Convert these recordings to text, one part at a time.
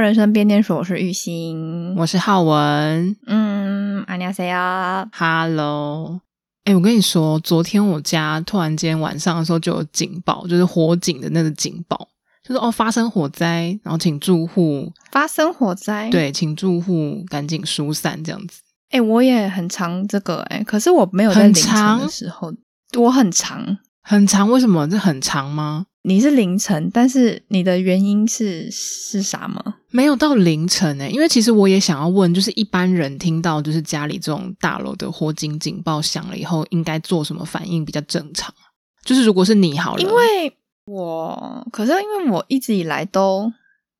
人生变电说，我是玉鑫，我是浩文。嗯，阿尼阿西啊，Hello。哎，我跟你说，昨天我家突然间晚上的时候就有警报，就是火警的那个警报，就是哦发生火灾，然后请住户发生火灾，对，请住户赶紧疏散这样子。哎，我也很长这个，哎，可是我没有在凌晨的时候，我很长。很长，为什么？这很长吗？你是凌晨，但是你的原因是是啥吗？没有到凌晨诶，因为其实我也想要问，就是一般人听到就是家里这种大楼的火警警报响了以后，应该做什么反应比较正常？就是如果是你好了，因为我可是因为我一直以来都，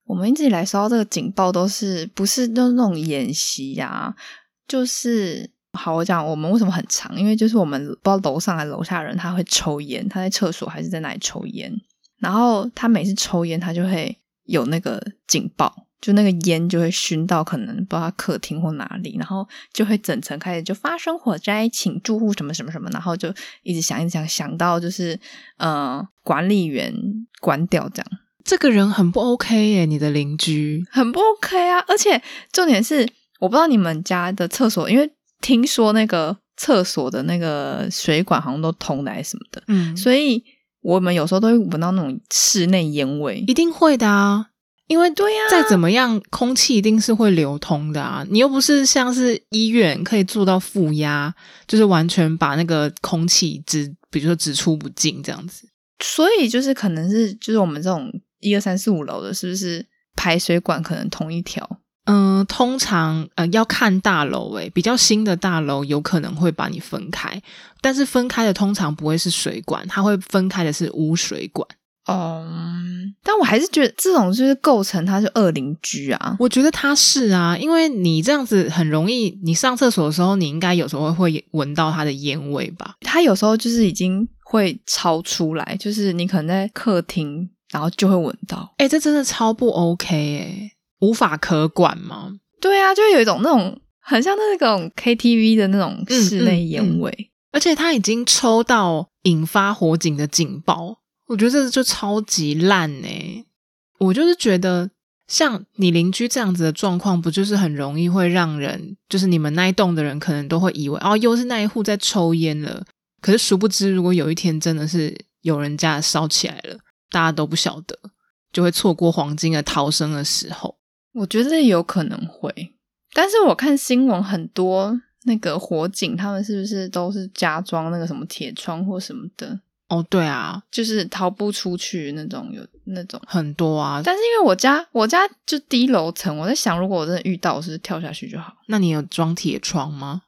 我们一直以来收到这个警报都是不是都那种演习呀、啊？就是。好，我讲我们为什么很长，因为就是我们不知道楼上还是楼下人，他会抽烟，他在厕所还是在哪里抽烟，然后他每次抽烟，他就会有那个警报，就那个烟就会熏到可能不知道他客厅或哪里，然后就会整层开始就发生火灾，请住户什么什么什么，然后就一直想一直想想到就是呃管理员关掉这样。这个人很不 OK 耶，你的邻居很不 OK 啊，而且重点是我不知道你们家的厕所，因为。听说那个厕所的那个水管好像都通来什么的，嗯，所以我们有时候都会闻到那种室内烟味，一定会的啊，因为对呀，再怎么样，空气一定是会流通的啊，你又不是像是医院可以做到负压，就是完全把那个空气只，比如说只出不进这样子，所以就是可能是就是我们这种一二三四五楼的，是不是排水管可能同一条？嗯、呃，通常呃要看大楼诶，比较新的大楼有可能会把你分开，但是分开的通常不会是水管，它会分开的是污水管。嗯，但我还是觉得这种就是构成它是恶邻居啊。我觉得它是啊，因为你这样子很容易，你上厕所的时候，你应该有时候会闻到它的烟味吧？它有时候就是已经会超出来，就是你可能在客厅，然后就会闻到。诶，这真的超不 OK 诶。无法可管吗？对啊，就有一种那种很像那种 KTV 的那种室内烟味，嗯嗯嗯，而且他已经抽到引发火警的警报，我觉得这就超级烂欸。我就是觉得，像你邻居这样子的状况，不就是很容易会让人，就是你们那一栋的人可能都会以为，哦，又是那一户在抽烟了。可是殊不知，如果有一天真的是有人家烧起来了，大家都不晓得，就会错过黄金的逃生的时候。我觉得有可能会，但是我看新闻很多那个火警，他们是不是都是加装那个什么铁窗或什么的？哦，对啊，就是逃不出去那种，有那种很多啊。但是因为我家我家就低楼层，我在想，如果我真的遇到，我是跳下去就好。那你有装铁窗吗？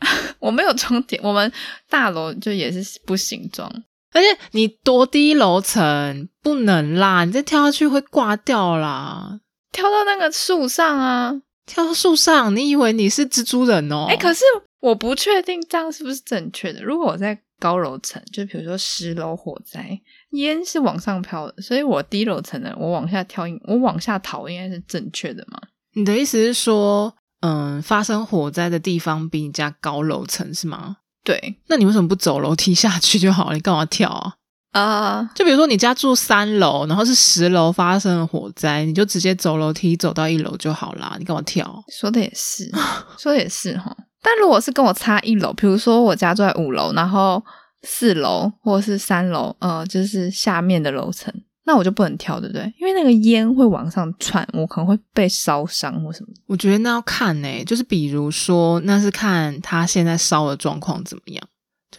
我没有装铁，我们大楼就也是不行装。而且你多低楼层不能啦，你再跳下去会挂掉啦。跳到那个树上啊！跳到树上，你以为你是蜘蛛人哦？哎，可是我不确定这样是不是正确的。如果我在高楼层，就比如说十楼火灾，烟是往上飘的，所以我低楼层的，我往下跳，我往下逃，应该是正确的吗？你的意思是说，嗯，发生火灾的地方比你家高楼层是吗？对。那你为什么不走楼梯下去就好了？你干嘛跳啊？啊，uh, 就比如说你家住三楼，然后是十楼发生了火灾，你就直接走楼梯走到一楼就好啦。你干嘛跳？说的也是，说的也是哈。但如果是跟我差一楼，比如说我家住在五楼，然后四楼或者是三楼，呃，就是下面的楼层，那我就不能跳，对不对？因为那个烟会往上窜，我可能会被烧伤或什么。我觉得那要看呢、欸，就是比如说那是看他现在烧的状况怎么样。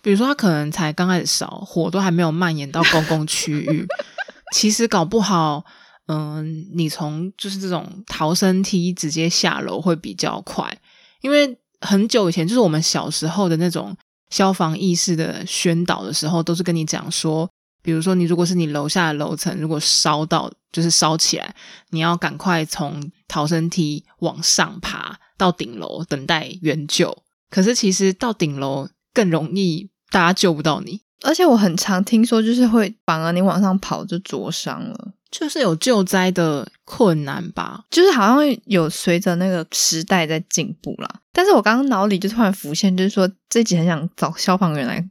比如说，他可能才刚开始烧，火都还没有蔓延到公共区域。其实搞不好，嗯、呃，你从就是这种逃生梯直接下楼会比较快。因为很久以前，就是我们小时候的那种消防意识的宣导的时候，都是跟你讲说，比如说你如果是你楼下的楼层，如果烧到就是烧起来，你要赶快从逃生梯往上爬到顶楼等待援救。可是其实到顶楼。更容易，大家救不到你。而且我很常听说，就是会反而你往上跑就灼伤了，就是有救灾的困难吧。就是好像有随着那个时代在进步啦。但是我刚刚脑里就突然浮现，就是说这集很想找消防员来。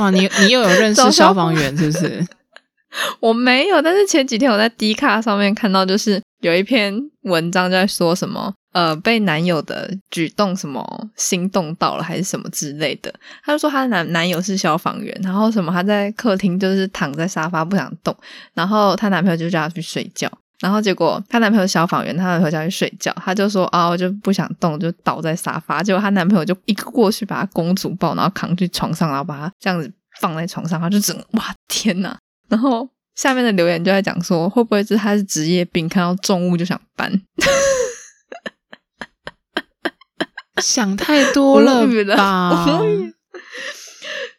哇，你你又有认识消防员是不是？我没有，但是前几天我在 D 卡上面看到，就是有一篇文章在说什么，呃，被男友的举动什么心动到了，还是什么之类的。她就说她男男友是消防员，然后什么她在客厅就是躺在沙发不想动，然后她男朋友就叫她去睡觉，然后结果她男朋友消防员，她男朋友叫去睡觉，她就说啊，我就不想动，就倒在沙发，结果她男朋友就一个过去把她公主抱，然后扛去床上，然后把她这样子放在床上，她就整哇天呐！然后下面的留言就在讲说，会不会是她是职业病，看到重物就想搬？想太多了吧？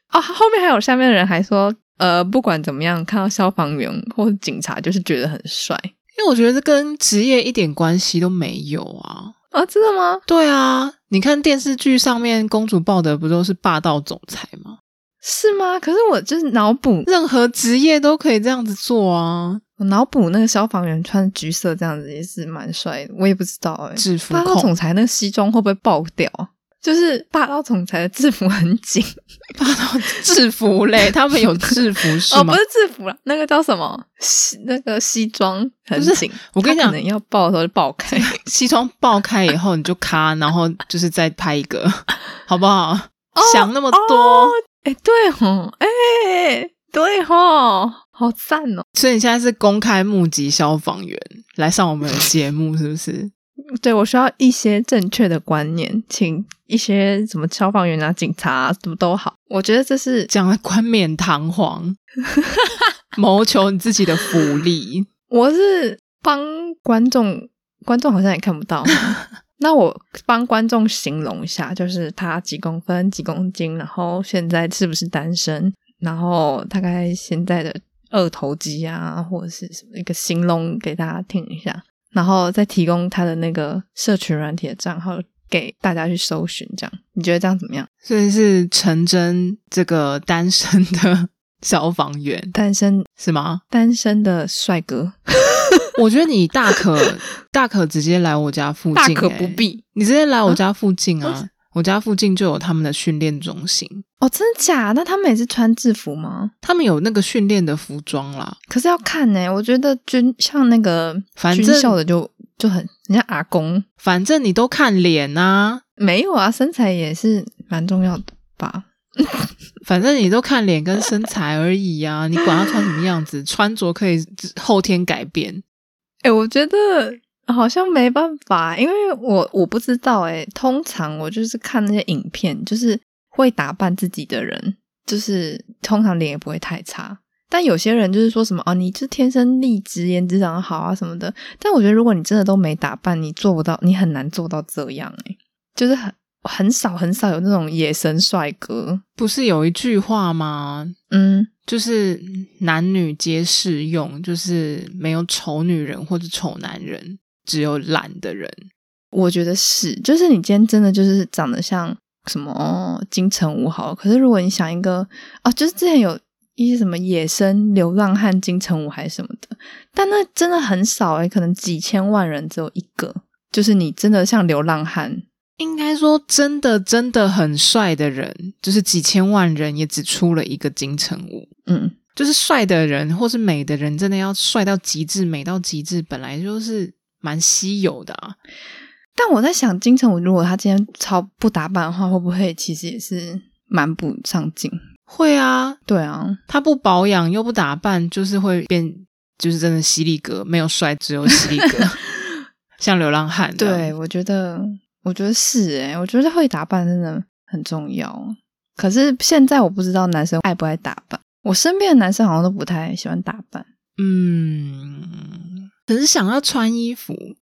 啊，后面还有下面的人还说，呃，不管怎么样，看到消防员或者警察就是觉得很帅，因为我觉得这跟职业一点关系都没有啊！啊，真的吗？对啊，你看电视剧上面公主抱的不都是霸道总裁吗？是吗？可是我就是脑补，任何职业都可以这样子做啊！我脑补那个消防员穿橘色这样子也是蛮帅的，我也不知道哎、欸。制服霸道总裁那个西装会不会爆掉？就是霸道总裁的制服很紧，霸道 制服嘞，他们有制服是吗？哦，不是制服啦，那个叫什么？西那个西装很紧。我跟你讲，可能要爆的时候就爆开，西装爆开以后你就咔，然后就是再拍一个，好不好？哦、想那么多。哦哎、欸，对吼，哎、欸，对吼，好赞哦！所以你现在是公开募集消防员来上我们的节目，是不是？对，我需要一些正确的观念，请一些什么消防员啊、警察啊，什么都好。我觉得这是讲的冠冕堂皇，谋求你自己的福利。我是帮观众，观众好像也看不到。那我帮观众形容一下，就是他几公分、几公斤，然后现在是不是单身，然后大概现在的二头肌啊，或者是什么一个形容给大家听一下，然后再提供他的那个社群软体的账号给大家去搜寻，这样你觉得这样怎么样？所以是陈真这个单身的消防员，单身是吗？单身的帅哥。我觉得你大可大可直接来我家附近，欸，大可不必，你直接来我家附近啊！啊我家附近就有他们的训练中心哦，真的假？那他们也是穿制服吗？他们有那个训练的服装啦，可是要看呢，欸。我觉得军像那个军校的就就很人家阿公，反正你都看脸啊，没有啊，身材也是蛮重要的吧？反正你都看脸跟身材而已啊，你管他穿什么样子，穿着可以后天改变。哎、欸，我觉得好像没办法，因为我我不知道。哎，通常我就是看那些影片，就是会打扮自己的人，就是通常脸也不会太差。但有些人就是说什么哦，你就天生丽质，颜值长得好啊什么的。但我觉得如果你真的都没打扮，你做不到，你很难做到这样。哎，就是很很少很少有那种野生帅哥。不是有一句话吗？嗯。就是男女皆适用，就是没有丑女人或者丑男人，只有懒的人。我觉得是，就是你今天真的就是长得像什么金城武好，可是如果你想一个啊，就是之前有一些什么野生流浪汉金城武还是什么的，但那真的很少诶，可能几千万人只有一个，就是你真的像流浪汉。应该说，真的真的很帅的人，就是几千万人也只出了一个金城武。嗯，就是帅的人或是美的人，真的要帅到极致、美到极致，本来就是蛮稀有的啊。但我在想，金城武如果他今天超不打扮的话，会不会其实也是蛮不上镜？会啊，对啊，他不保养又不打扮，就是会变，就是真的犀利哥，没有帅，只有犀利哥，像流浪汉。对，我觉得。我觉得是诶，我觉得会打扮真的很重要。可是现在我不知道男生爱不爱打扮，我身边的男生好像都不太喜欢打扮。嗯，可是想要穿衣服，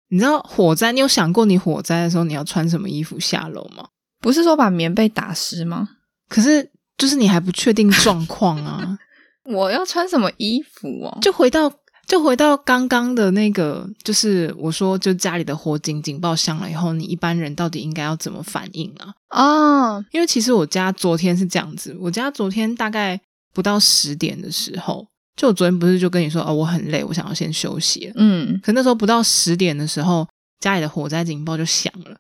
你知道火灾？你有想过你火灾的时候你要穿什么衣服下楼吗？不是说把棉被打湿吗？可是就是你还不确定状况啊。我要穿什么衣服哦？就回到。就回到刚刚的那个，就是我说，就家里的火警警报响了以后，你一般人到底应该要怎么反应啊？哦，因为其实我家昨天是这样子，我家昨天大概不到十点的时候，就我昨天不是就跟你说，哦，我很累，我想要先休息。嗯，可那时候不到十点的时候，家里的火灾警报就响了。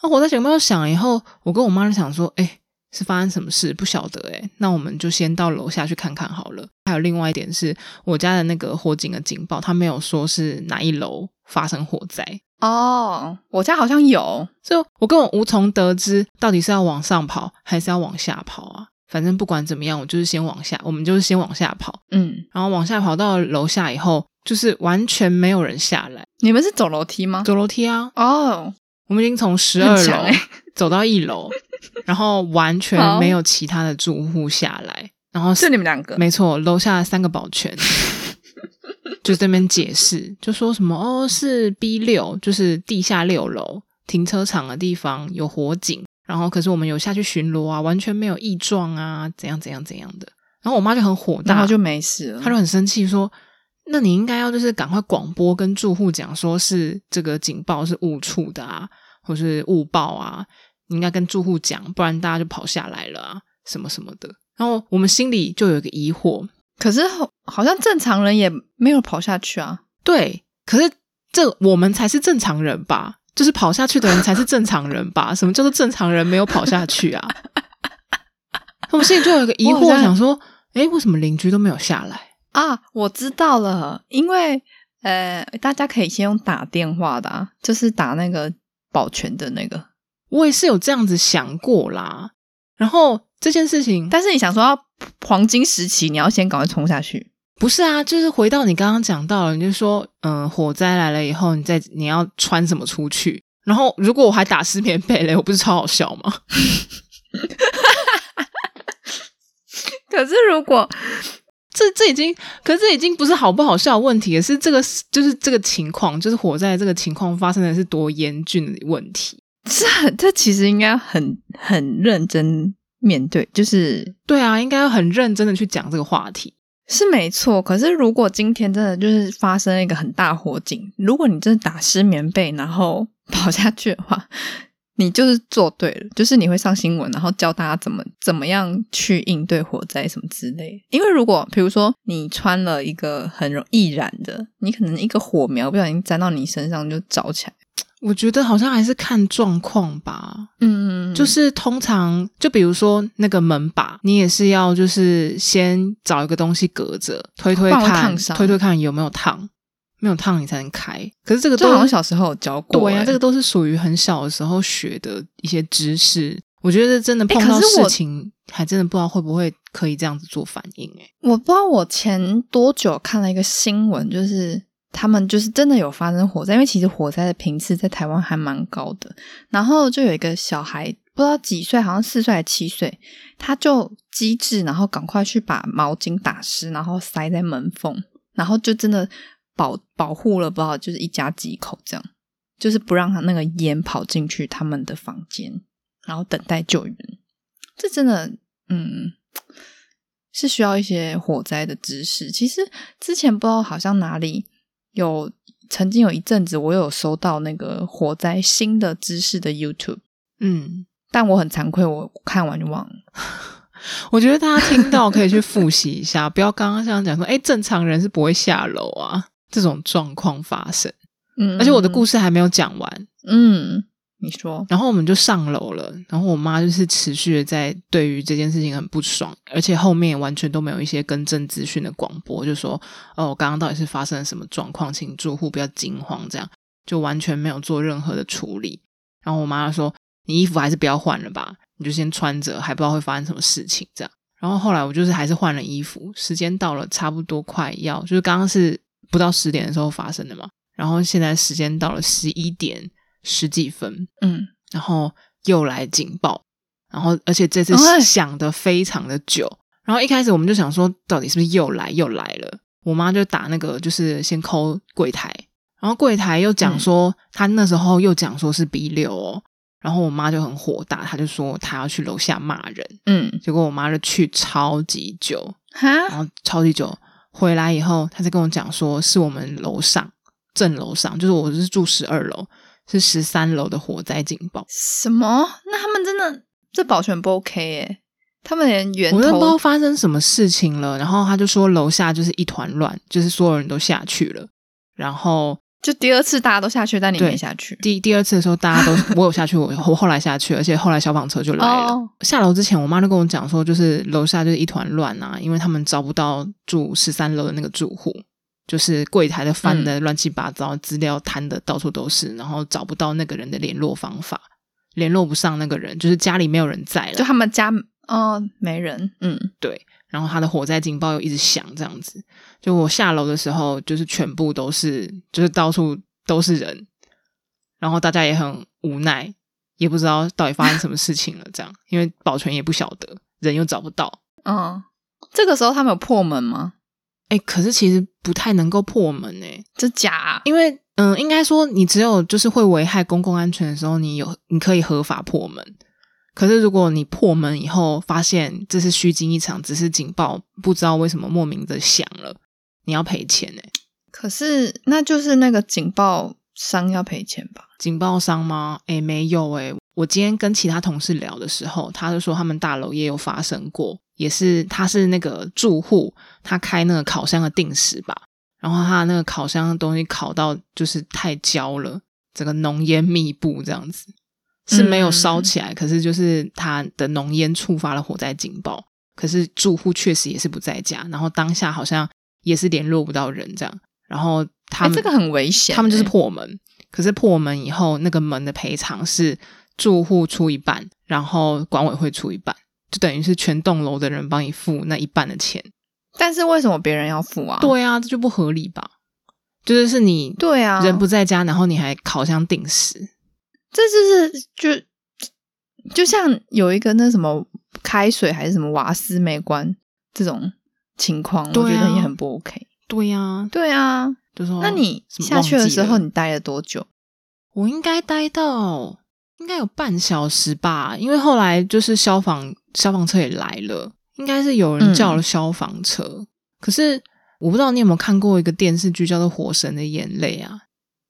那火灾警报响了以后，我跟我妈就想说，哎，是发生什么事？不晓得诶，那我们就先到楼下去看看好了。还有另外一点是，我家的那个火警的警报，它没有说是哪一楼发生火灾哦。我家好像有，所以我根本无从得知到底是要往上跑还是要往下跑啊。反正不管怎么样，我就是先往下，我们就是先往下跑。嗯，然后往下跑到楼下以后，就是完全没有人下来。你们是走楼梯吗？走楼梯啊。哦，我们已经从十二楼走到一楼。然后完全没有其他的住户下来，然后是你们两个，没错，楼下三个保全 就这边解释，就说什么哦，是 B 六，就是地下六楼停车场的地方有火警，然后可是我们有下去巡逻啊，完全没有异状啊，怎样怎样怎样的。然后我妈就很火大，然后就没事了，她就很生气说：“那你应该要就是赶快广播跟住户讲，说是这个警报是误触的啊，或是误报啊。”你应该跟住户讲，不然大家就跑下来了啊，什么什么的。然后我们心里就有一个疑惑，可是好像正常人也没有跑下去啊。对，可是这我们才是正常人吧？就是跑下去的人才是正常人吧？什么叫做正常人没有跑下去啊？我们心里就有一个疑惑，想说，诶，为什么邻居都没有下来啊？我知道了，因为呃，大家可以先用打电话的啊，就是打那个保全的那个。我也是有这样子想过啦，然后这件事情，但是你想说要黄金时期，你要先赶快冲下去，不是啊？就是回到你刚刚讲到了，你就说，嗯，火灾来了以后，你再你要穿什么出去？然后如果我还打湿棉被嘞，我不是超好笑吗？可是如果这这已经，可是这已经不是好不好笑的问题，是这个就是这个情况，就是火灾这个情况发生的是多严峻的问题。这，这其实应该很很认真面对，就是对啊，应该要很认真的去讲这个话题，是没错。可是如果今天真的就是发生一个很大火警，如果你真的打湿棉被然后跑下去的话，你就是做对了，就是你会上新闻，然后教大家怎么怎么样去应对火灾什么之类。因为如果比如说你穿了一个很容易燃的，你可能一个火苗不小心沾到你身上就着起来。我觉得好像还是看状况吧，嗯，就是通常就比如说那个门把，你也是要就是先找一个东西隔着，推推看，推推看有没有烫，没有烫你才能开。可是这个都好像小时候有教过，对呀，这个都是属于很小的时候学的一些知识。我觉得真的碰到事情，还真的不知道会不会可以这样子做反应。诶，我不知道我前多久看了一个新闻，就是。他们就是真的有发生火灾，因为其实火灾的频次在台湾还蛮高的。然后就有一个小孩，不知道几岁，好像四岁还七岁，他就机智，然后赶快去把毛巾打湿，然后塞在门缝，然后就真的保 保护了，不知道就是一家几口这样，就是不让他那个烟跑进去他们的房间，然后等待救援。这真的，嗯，是需要一些火灾的知识。其实之前不知道好像哪里。有曾经有一阵子，我有收到那个火灾新的知识的 YouTube，嗯，但我很惭愧，我看完就忘了。我觉得大家听到可以去复习一下，不要刚刚像讲说，哎，正常人是不会下楼啊，这种状况发生。嗯，而且我的故事还没有讲完，嗯。你说，然后我们就上楼了，然后我妈就是持续的在对于这件事情很不爽，而且后面完全都没有一些更正资讯的广播，就说哦，我刚刚到底是发生了什么状况，请住户不要惊慌，这样就完全没有做任何的处理。然后我妈说：“你衣服还是不要换了吧，你就先穿着，还不知道会发生什么事情。”这样，然后后来我就是还是换了衣服，时间到了，差不多快要就是刚刚是不到十点的时候发生的嘛，然后现在时间到了十一点。十几分，嗯，然后又来警报，然后而且这次响的非常的久，哦、然后一开始我们就想说，到底是不是又来又来了？我妈就打那个，就是先 call 柜台，然后柜台又讲说，她、嗯、那时候又讲说是 B 六哦，然后我妈就很火大，她就说她要去楼下骂人，嗯，结果我妈就去超级久，哈，然后超级久。回来以后，她就跟我讲说，是我们楼上正楼上，就是我是住十二楼。是十三楼的火灾警报。什么？那他们真的这保全不 OK 耶？他们连源头我都不知道发生什么事情了。然后他就说楼下就是一团乱，就是所有人都下去了。然后就第二次大家都下去，但你没下去。第第二次的时候，大家都 我有下去，我我后来下去，而且后来消防车就来了。Oh. 下楼之前，我妈就跟我讲说，就是楼下就是一团乱啊，因为他们找不到住十三楼的那个住户，就是柜台的翻的乱七八糟，资、嗯、料摊的到处都是，然后找不到那个人的联络方法，联络不上那个人，就是家里没有人在了，就他们家哦没人，嗯，对。然后他的火灾警报又一直响，这样子。就我下楼的时候，就是全部都是，就是到处都是人，然后大家也很无奈，也不知道到底发生什么事情了。这样，因为保全也不晓得，人又找不到。嗯，这个时候他们有破门吗？哎，可是其实不太能够破门哎，这假啊？因为嗯，应该说你只有就是会危害公共安全的时候，你有你可以合法破门。可是，如果你破门以后发现这是虚惊一场，只是警报，不知道为什么莫名的响了，你要赔钱欸。可是，那就是那个警报商要赔钱吧？警报商吗？诶，没有诶。我今天跟其他同事聊的时候，他就说他们大楼也有发生过，也是他是那个住户，他开那个烤箱的定时吧，然后他那个烤箱的东西烤到就是太焦了，整个浓烟密布这样子。是没有烧起来，嗯，可是就是他的浓烟触发了火灾警报。可是住户确实也是不在家，然后当下好像也是联络不到人这样。然后他们，欸，这个很危险，他们就是破门。可是破门以后，那个门的赔偿是住户出一半，然后管委会出一半，就等于是全栋楼的人帮你付那一半的钱。但是为什么别人要付啊？对啊，这就不合理吧？就是是你对啊，人不在家，然后你还烤箱定时。这就是就就像有一个那什么开水还是什么瓦斯没关这种情况，我觉得也很不 OK。对呀，对啊，就说那你下去的时候你待了多久？我应该待到应该有半小时吧，因为后来就是消防消防车也来了，应该是有人叫了消防车。嗯、可是我不知道你有没有看过一个电视剧叫做《火神的眼泪》啊？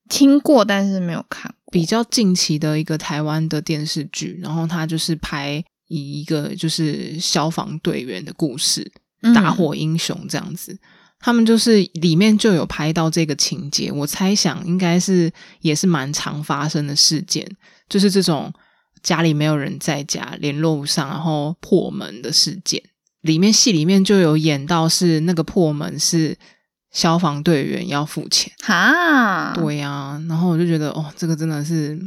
听过，但是没有看。比较近期的一个台湾的电视剧，然后他就是拍以一个就是消防队员的故事，嗯，打火英雄这样子。他们就是里面就有拍到这个情节，我猜想应该是也是蛮常发生的事件，就是这种家里没有人在家，联络不上，然后破门的事件。里面戏里面就有演到是那个破门是。消防队员要付钱哈，对呀、啊，然后我就觉得哦，这个真的是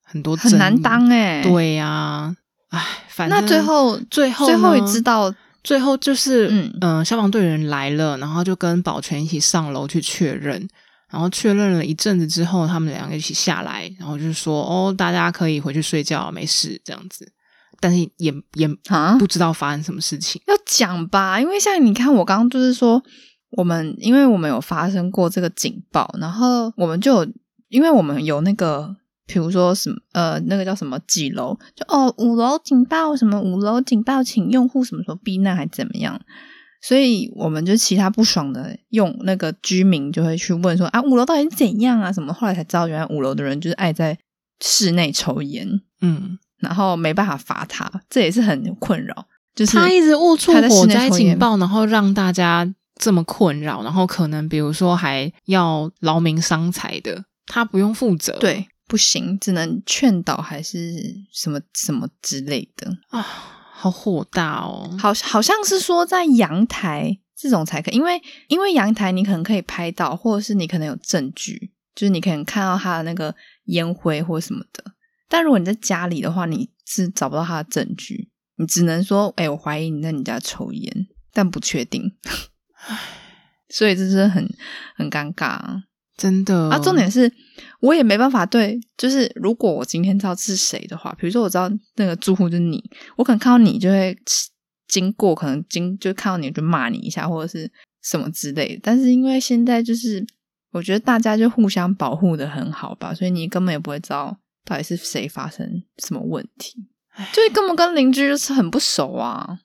很多很难当哎，对呀、啊，哎，反正那最后最后最后也知道，最后就是嗯。消防队员来了，然后就跟保全一起上楼去确认，然后确认了一阵子之后，他们两个一起下来，然后就说哦，大家可以回去睡觉，没事这样子，但是也也啊？不知道发生什么事情，要讲吧，因为像你看，我刚刚就是说。我们因为我们有发生过这个警报，然后我们就有，因为我们有那个，比如说什么呃，那个叫什么几楼，就哦五楼警报什么五楼警报，请用户什么时候避难还怎么样，所以我们就其他不爽的用那个居民就会去问说啊五楼到底是怎样啊什么，后来才知道原来五楼的人就是爱在室内抽烟，嗯，然后没办法罚他，这也是很困扰，就是他一直误触火灾警报，然后让大家。这么困扰，然后可能比如说还要劳民伤财的，他不用负责，对，不行，只能劝导还是什么什么之类的。啊，好火大哦，好，好像是说在阳台这种才可以，因为因为阳台你可能可以拍到，或者是你可能有证据，就是你可能看到他的那个烟灰或什么的，但如果你在家里的话，你是找不到他的证据，你只能说，哎，我怀疑你在你家抽烟，但不确定。唉，所以这是很很尴尬啊，真的啊！重点是我也没办法对，就是如果我今天知道是谁的话，比如说我知道那个住户就是你，我可能看到你就会经过，可能经就看到你就骂你一下或者是什么之类的。但是因为现在就是我觉得大家就互相保护的很好吧，所以你根本也不会知道到底是谁发生什么问题，就是根本跟邻居就是很不熟啊。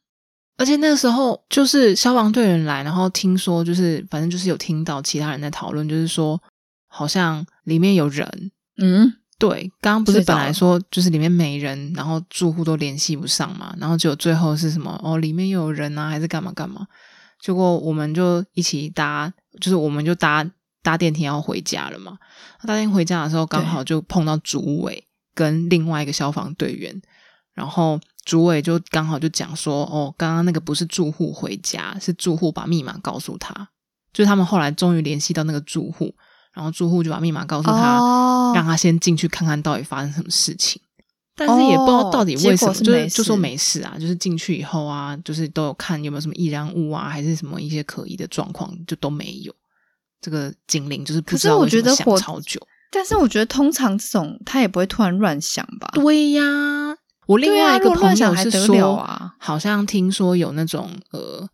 而且那个时候就是消防队员来，然后听说就是反正就是有听到其他人在讨论，就是说好像里面有人。嗯，对，刚刚不是本来说就是里面没人，然后住户都联系不上嘛，然后结果最后是什么？哦，里面又有人啊，还是干嘛干嘛？结果我们就一起搭，就是我们就搭搭电梯要回家了嘛。搭电梯回家的时候，刚好就碰到主委跟另外一个消防队员，然后主委就刚好就讲说：“哦，刚刚那个不是住户回家，是住户把密码告诉他。”就是他们后来终于联系到那个住户，然后住户就把密码告诉他，哦、让他先进去看看到底发生什么事情。但是也不知道到底为什么，哦、就是就说没事啊，就是进去以后啊，就是都有看有没有什么易燃物啊，还是什么一些可疑的状况，就都没有。这个警铃就是不知道为什么响超久。但是我觉得通常这种他也不会突然乱想吧？对呀，我另外一个朋友是说，啊、好像听说有那种呃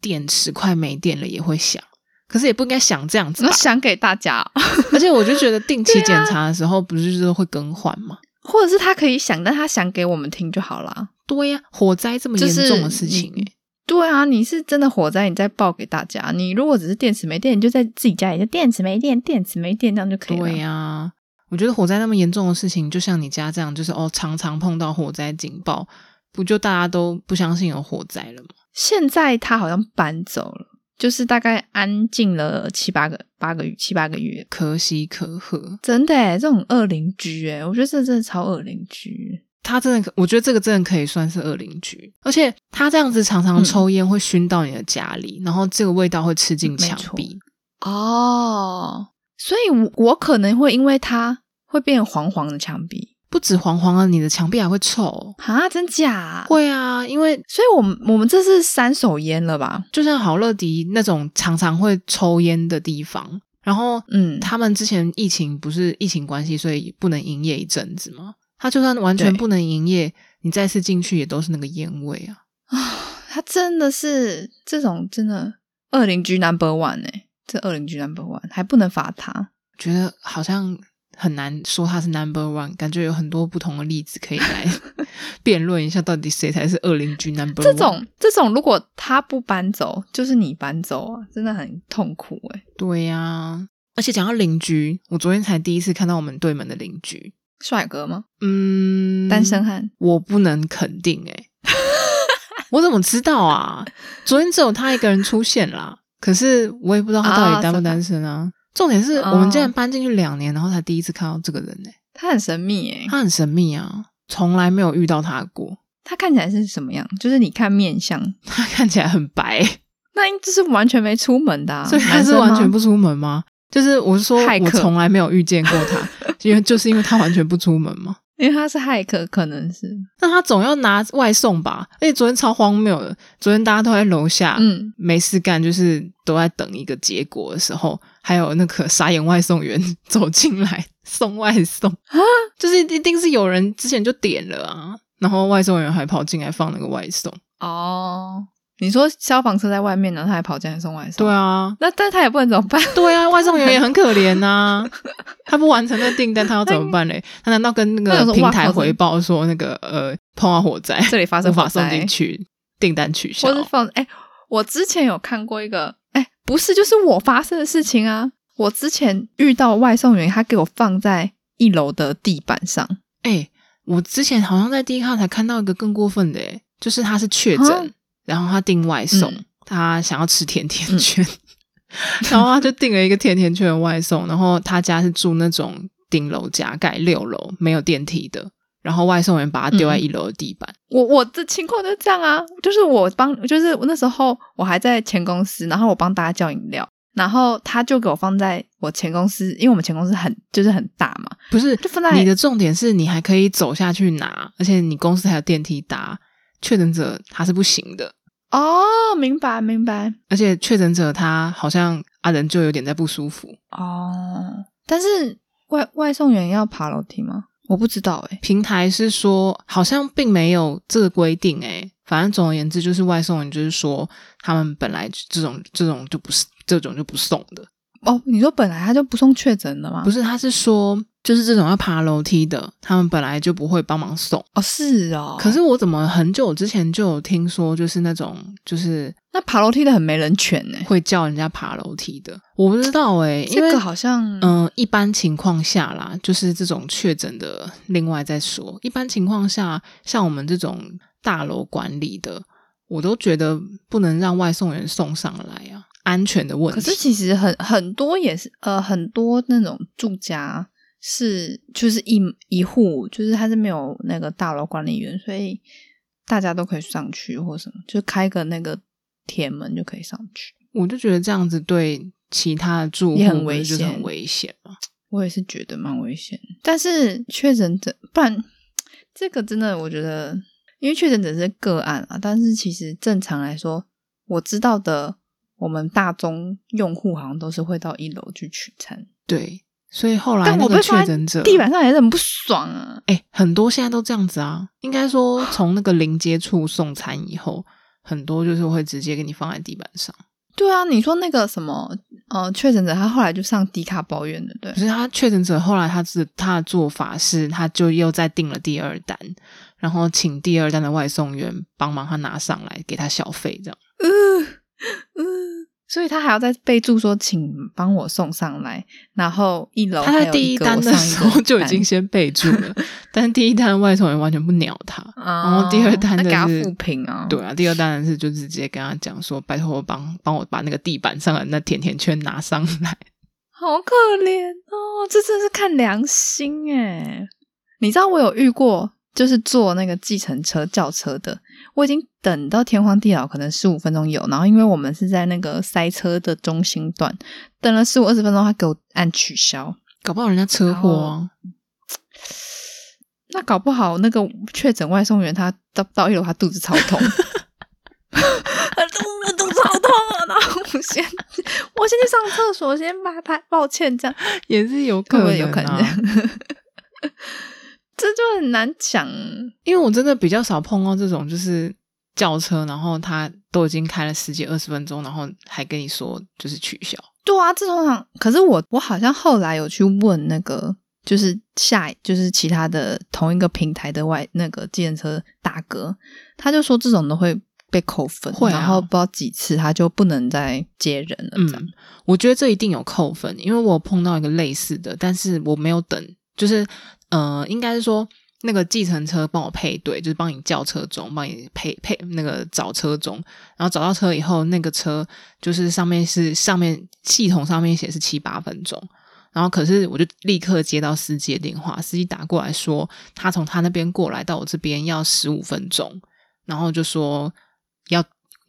电池快没电了也会响，可是也不应该响这样子，想给大家。而且我就觉得定期检查 的时候不是就是会更换吗？或者是他可以想，但他想给我们听就好啦。对呀、啊，火灾这么严重的事情，欸，对啊，你是真的火灾，你再报给大家。你如果只是电池没电，你就在自己家里就电池没电，电池没电这样就可以了。对呀、啊，我觉得火灾那么严重的事情，就像你家这样，就是哦，常常碰到火灾警报，不就大家都不相信有火灾了吗？现在他好像搬走了。就是大概安静了七八个八个月七八个月，可喜可贺。真的诶，这种恶邻居诶，我觉得这真的超恶邻居。他真的，我觉得这个真的可以算是恶邻居。而且他这样子常常抽烟会熏到你的家里，嗯、然后这个味道会吃进墙壁。哦，所以我，我可能会因为它会变黄黄的墙壁。不止黄黄的，你的墙壁还会臭啊？真假？会啊，因为所以我们我们这是三手烟了吧？就像好乐迪那种常常会抽烟的地方，然后嗯，他们之前疫情不是疫情关系，所以不能营业一阵子吗？他就算完全不能营业，你再次进去也都是那个烟味啊！啊，他真的是这种真的二邻居 number one 哎、欸，这二邻居 number one 还不能罚他，觉得好像。很难说他是 number one，感觉有很多不同的例子可以来 辩论一下，到底谁才是恶邻居 number one。这种这种，如果他不搬走，就是你搬走啊，真的很痛苦诶。对呀、啊，而且讲到邻居，我昨天才第一次看到我们对门的邻居，帅哥吗？嗯，单身汉，我不能肯定诶。我怎么知道啊？昨天只有他一个人出现啦，可是我也不知道他到底单不单身啊。啊重点是我们竟然搬进去两年，然后才第一次看到这个人呢、欸。他很神秘诶、欸、他很神秘啊，从来没有遇到他过。他看起来是什么样？就是你看面相，他看起来很白，那应该是完全没出门的、啊，所以他是完全不出门吗？就是我是说，我从来没有遇见过他，因 为就是因为他完全不出门嘛。因为他是骇客，可能是。那他总要拿外送吧？而且昨天超荒谬的，昨天大家都在楼下，嗯，没事干，就是都在等一个结果的时候，还有那个傻眼外送员走进来送外送啊，就是一定是有人之前就点了啊，然后外送员还跑进来放那个外送哦。你说消防车在外面呢，他还跑进来送外送。对啊，那但他也不能怎么办？对啊，外送员也很可怜呐、啊。他不完成那订单，他要怎么办嘞？他难道跟那个平台回报说那个呃碰到火灾，这里发生火灾，无法送进去，订单取消？或是放哎，我之前有看过一个哎，不是，就是我发生的事情啊。我之前遇到外送员，他给我放在一楼的地板上。哎，我之前好像在第一看才看到一个更过分的，哎，就是他是确诊。然后他订外送，嗯、他想要吃甜甜圈，嗯、然后他就订了一个甜甜圈的外送。然后他家是住那种顶楼加盖六楼，没有电梯的。然后外送员把它丢在一楼的地板。嗯、我我的情况就这样啊，就是我帮，就是那时候我还在前公司，然后我帮大家叫饮料，然后他就给我放在我前公司，因为我们前公司很就是很大嘛，不是，就放在你的重点是你还可以走下去拿，而且你公司还有电梯搭。确诊者他是不行的哦，明白明白。而且确诊者他好像阿仁就有点在不舒服哦。但是外外送员要爬楼梯吗？我不知道诶。平台是说好像并没有这个规定诶。反正总而言之就是外送员就是说他们本来这种这种就不是这种就不送的哦。你说本来他就不送确诊的吗？不是，他是说。就是这种要爬楼梯的，他们本来就不会帮忙送哦，是哦。可是我怎么很久之前就有听说，就是那种就是那爬楼梯的很没人权呢，会叫人家爬楼梯的，我不知道诶，因为这个好像嗯、呃，一般情况下啦，就是这种确诊的，另外再说。一般情况下，像我们这种大楼管理的，我都觉得不能让外送员送上来啊。安全的问题。可是其实很很多也是呃很多那种住家是就是一一户，就是他是没有那个大楼管理员，所以大家都可以上去或什么，就开个那个铁门就可以上去。我就觉得这样子对其他的住户也很危险，很危险嘛。我也是觉得蛮危险，但是确诊者不然这个真的我觉得，因为确诊者是个案啊，但是其实正常来说，我知道的。我们大宗用户好像都是会到一楼去取餐，对，所以后来那个确诊者地板上也是很不爽啊。哎，很多现在都这样子啊。应该说，从那个零接触送餐以后，很多就是会直接给你放在地板上。对啊，你说那个什么呃，确诊者他后来就上迪卡抱怨的，对。可是他确诊者后来他是他的做法是，他就又再订了第二单，然后请第二单的外送员帮忙他拿上来，给他小费这样。嗯嗯。所以他还要再备注说，请帮我送上来。然后一楼他在第一单的时候就已经先备注了，但是第一单外送员完全不鸟他。哦、然后第二单的是给他负评啊，对啊，第二单的是就直接跟他讲说，拜托我帮帮我把那个地板上的那甜甜圈拿上来。好可怜哦，这真是看良心诶。你知道我有遇过，就是坐那个计程车叫车的。我已经等到天荒地老，可能十五分钟有。然后因为我们是在那个塞车的中心段，等了十五二十分钟，他给我按取消，搞不好人家车祸啊。那搞不好那个确诊外送员他到到一楼，他肚子超痛，我肚子好痛啊！然后我先我先去上厕所，先拍拍，抱歉，这样 也是有可能、啊，有可能这就很难讲，因为我真的比较少碰到这种，就是叫车，然后他都已经开了十几二十分钟，然后还跟你说就是取消。对啊，这种可是我我好像后来有去问那个，就是下就是其他的同一个平台的外那个计程车大哥，他就说这种都会被扣分，啊、然后不知道几次他就不能再接人了。嗯，我觉得这一定有扣分，因为我碰到一个类似的，但是我没有等，就是。呃，应该是说那个计程车帮我配对，就是帮你叫车中，帮你配配那个找车中，然后找到车以后，那个车就是上面是上面系统上面写是七八分钟，然后可是我就立刻接到司机的电话，司机打过来说他从他那边过来到我这边要十五分钟，然后就说要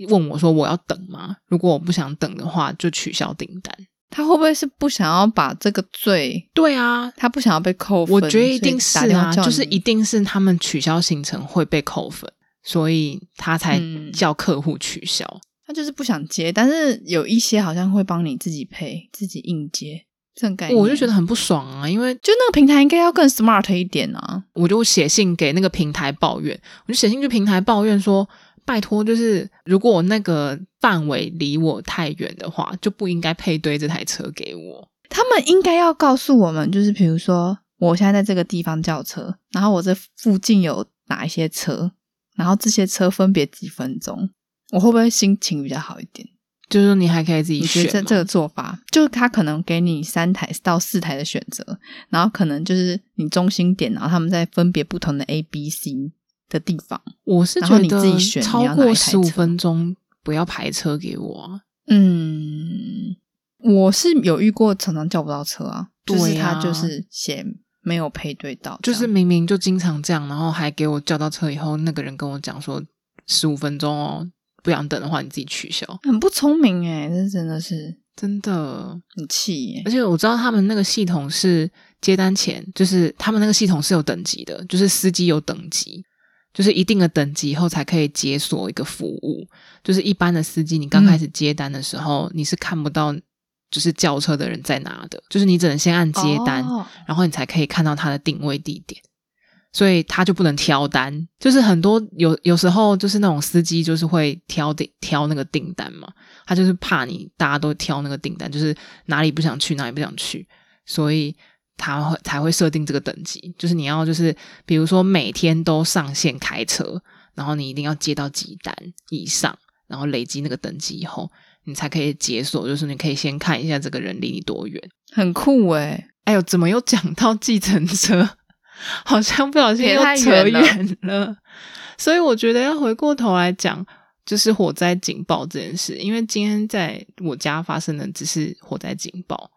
问我说我要等吗？如果我不想等的话，就取消订单。他会不会是不想要把这个罪？对啊，他不想要被扣分。我觉得一定是啊，就是一定是他们取消行程会被扣分，所以他才叫客户取消。嗯，他就是不想接，但是有一些好像会帮你自己配，自己硬接，这种感觉我就觉得很不爽啊，因为就那个平台应该要更 smart 一点啊。我就写信给那个平台抱怨，我就写信去平台抱怨说。拜托，就是如果我那个范围离我太远的话，就不应该配对这台车给我。他们应该要告诉我们，就是比如说，我现在在这个地方叫车，然后我这附近有哪一些车，然后这些车分别几分钟，我会不会心情比较好一点？就是说你还可以自己选。这这个做法，就他可能给你三台到四台的选择，然后可能就是你中心点，然后他们再分别不同的 A、B、C。的地方，我是觉得超过十五分钟不要排车给我啊。嗯，我是有遇过常常叫不到车啊，对啊，就是他就是嫌没有配对到，就是明明就经常这样，然后还给我叫到车以后，那个人跟我讲说十五分钟哦，不想等的话你自己取消，很不聪明诶，这真的是真的很气耶。而且我知道他们那个系统是接单前，就是他们那个系统是有等级的，就是司机有等级。就是一定的等级以后才可以解锁一个服务。就是一般的司机，你刚开始接单的时候，嗯、你是看不到就是轿车的人在哪的，就是你只能先按接单，哦、然后你才可以看到他的定位地点。所以他就不能挑单，就是很多有有时候就是那种司机就是会挑订挑那个订单嘛，他就是怕你大家都挑那个订单，就是哪里不想去哪里不想去，所以。他会才会设定这个等级，就是你要就是比如说每天都上线开车，然后你一定要接到几单以上，然后累积那个等级以后，你才可以解锁。就是你可以先看一下这个人离你多远，很酷诶。哎呦，怎么又讲到计程车？好像不小心又扯远。了所以我觉得要回过头来讲，就是火灾警报这件事，因为今天在我家发生的只是火灾警报。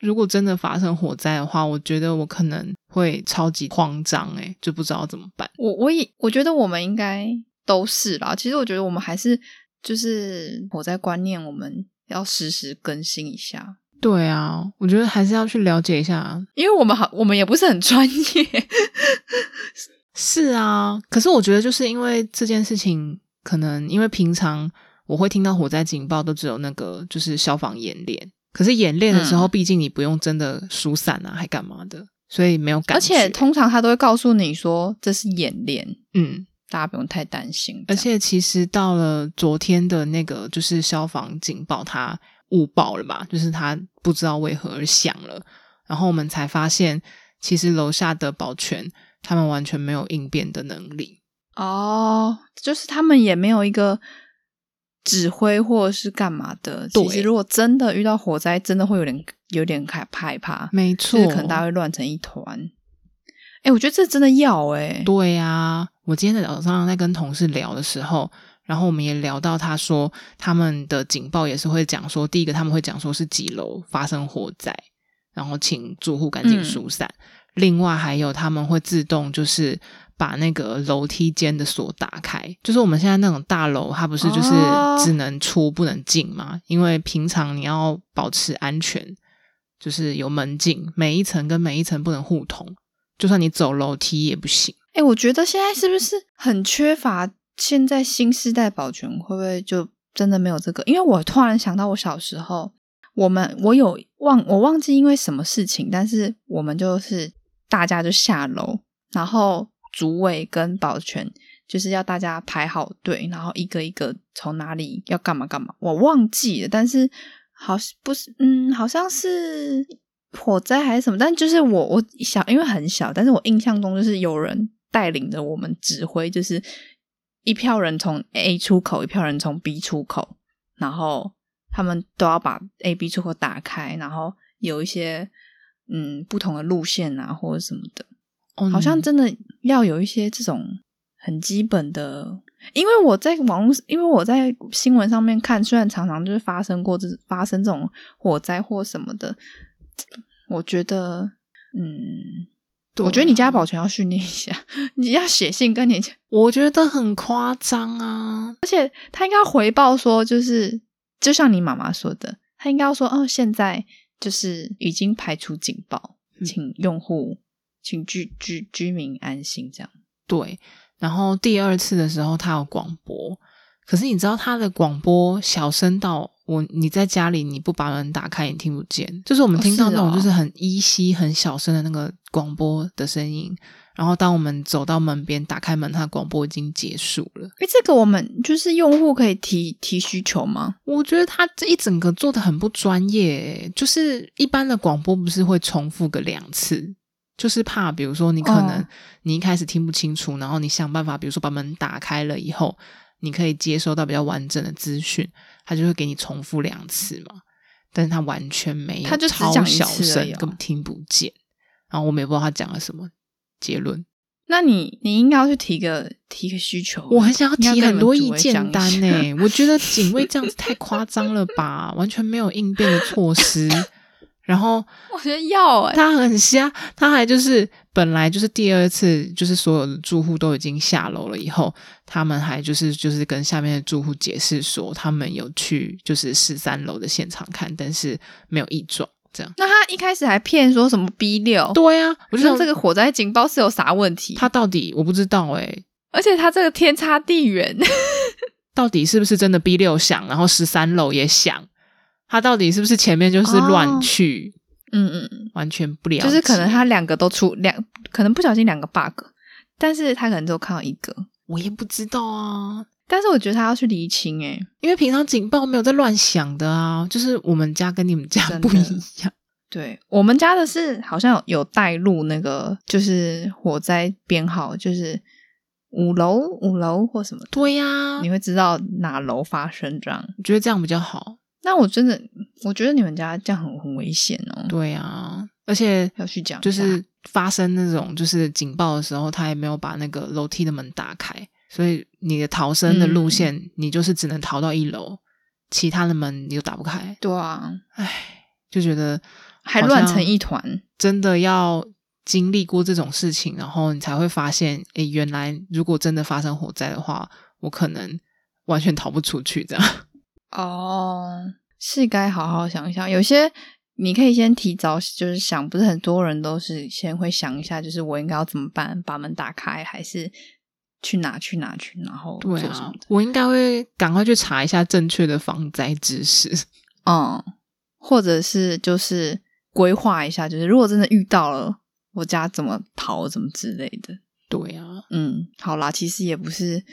如果真的发生火灾的话，我觉得我可能会超级慌张，诶，就不知道怎么办。我我也我觉得我们应该都是啦。其实我觉得我们还是就是火灾观念，我们要时时更新一下。对啊，我觉得还是要去了解一下，因为我们好，我们也不是很专业。是啊，可是我觉得就是因为这件事情，可能因为平常我会听到火灾警报都只有那个就是消防演练，可是演练的时候，毕竟你不用真的疏散啊，还干嘛的，所以没有感觉。而且通常他都会告诉你说这是演练，嗯，大家不用太担心。而且其实到了昨天的那个就是消防警报，它误报了吧？就是它不知道为何而响了，然后我们才发现，其实楼下的保全他们完全没有应变的能力。哦，就是他们也没有一个指挥或者是干嘛的。其实如果真的遇到火灾，真的会有点有点害害怕。没错，就是可能大家会乱成一团。哎，我觉得这真的要哎。对呀，我今天早上在跟同事聊的时候。然后我们也聊到，他说他们的警报也是会讲说，第一个他们会讲说是几楼发生火灾，然后请住户赶紧疏散。嗯、另外还有他们会自动就是把那个楼梯间的锁打开，就是我们现在那种大楼，它不是就是只能出不能进吗？哦、因为平常你要保持安全，就是有门禁，每一层跟每一层不能互通，就算你走楼梯也不行。哎，我觉得现在是不是很缺乏？现在新世代保全会不会就真的没有这个？因为我突然想到，我小时候，我们我有忘我忘记因为什么事情，但是我们就是大家就下楼，然后主委跟保全就是要大家排好队，然后一个一个从哪里要干嘛干嘛，我忘记了，但是好不是，嗯，好像是火灾还是什么，但就是我我小，因为很小，但是我印象中就是有人带领着我们指挥，就是。一票人从 A 出口，一票人从 B 出口，然后他们都要把 A、B 出口打开，然后有一些嗯不同的路线啊，或者什么的，嗯、好像真的要有一些这种很基本的。因为我在网络，因为我在新闻上面看，虽然常常就是发生过这发生这种火灾或什么的，我觉得嗯。我觉得你家保全要训练一下，你要写信跟你讲。我觉得很夸张啊，而且他应该要回报说，就是就像你妈妈说的，他应该要说，哦，现在就是已经排除警报，嗯、请用户，请居居居民安心这样。对，然后第二次的时候他有广播，可是你知道他的广播小声到。我你在家里你不把门打开，也听不见。就是我们听到那种就是很依稀、很小声的那个广播的声音。然后当我们走到门边，打开门，它广播已经结束了。诶，这个我们就是用户可以提提需求吗？我觉得他这一整个做的很不专业。就是一般的广播不是会重复个两次，就是怕比如说你可能你一开始听不清楚，哦、然后你想办法，比如说把门打开了以后，你可以接收到比较完整的资讯。他就会给你重复两次嘛，但是他完全没有，他就超小声，根本听不见。然后我们也不知道他讲了什么结论。那你你应该要去提个提个需求，我很想要提很多意见单呢。我觉得警卫这样子太夸张了吧，完全没有应变的措施。然后我觉得要哎，他很瞎，他还就是本来就是第二次，就是所有的住户都已经下楼了以后，他们还就是就是跟下面的住户解释说，他们有去就是十三楼的现场看，但是没有异状，这样。那他一开始还骗说什么 B 六？对啊，我就说这个火灾警报是有啥问题？他到底我不知道哎、欸，而且他这个天差地远，到底是不是真的 B 六响，然后十三楼也响？他到底是不是前面就是乱去？哦、嗯嗯，完全不了解。就是可能他两个都出两，可能不小心两个 bug，但是他可能只有看到一个，我也不知道啊。但是我觉得他要去厘清诶、欸，因为平常警报没有在乱响的啊，就是我们家跟你们家不一样。对，我们家的是好像有有带入那个，就是火灾编号，就是五楼五楼或什么。对呀、啊，你会知道哪楼发生这样。我觉得这样比较好。那我真的，我觉得你们家这样很很危险哦。对啊，而且要去讲，就是发生那种就是警报的时候，他也没有把那个楼梯的门打开，所以你的逃生的路线，嗯、你就是只能逃到一楼，其他的门你都打不开。对啊，唉，就觉得还乱成一团。真的要经历过这种事情，然后你才会发现，诶，原来如果真的发生火灾的话，我可能完全逃不出去。这样哦，是该好好想一想。有些你可以先提早就是想，不是很多人都是先会想一下，就是我应该要怎么办，把门打开还是？去哪去哪去，然后？对啊，我应该会赶快去查一下正确的防灾知识，嗯，或者是就是规划一下，就是如果真的遇到了，我家怎么逃，怎么之类的。对啊，嗯，好啦，其实也不是，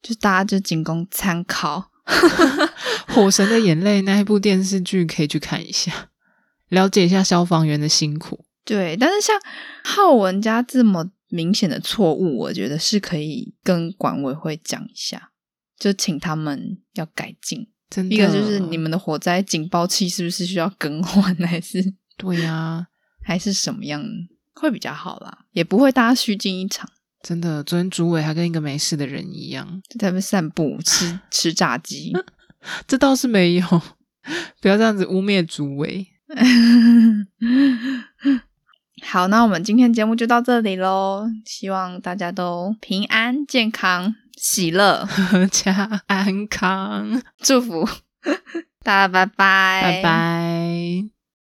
就大家就仅供参考。《火神的眼泪》那一部电视剧可以去看一下，了解一下消防员的辛苦。对，但是像浩文家这么。明显的错误，我觉得是可以跟管委会讲一下，就请他们要改进。真的，一个就是你们的火灾警报器是不是需要更换，还是对呀、啊，还是什么样会比较好啦？也不会大家虚惊一场。真的，昨天主委还跟一个没事的人一样，就在那边散步吃 吃炸鸡，这倒是没有，不要这样子污蔑主委。好，那我们今天节目就到这里喽。希望大家都平安、健康、喜乐、阖家安康，祝福大家，拜拜，拜拜。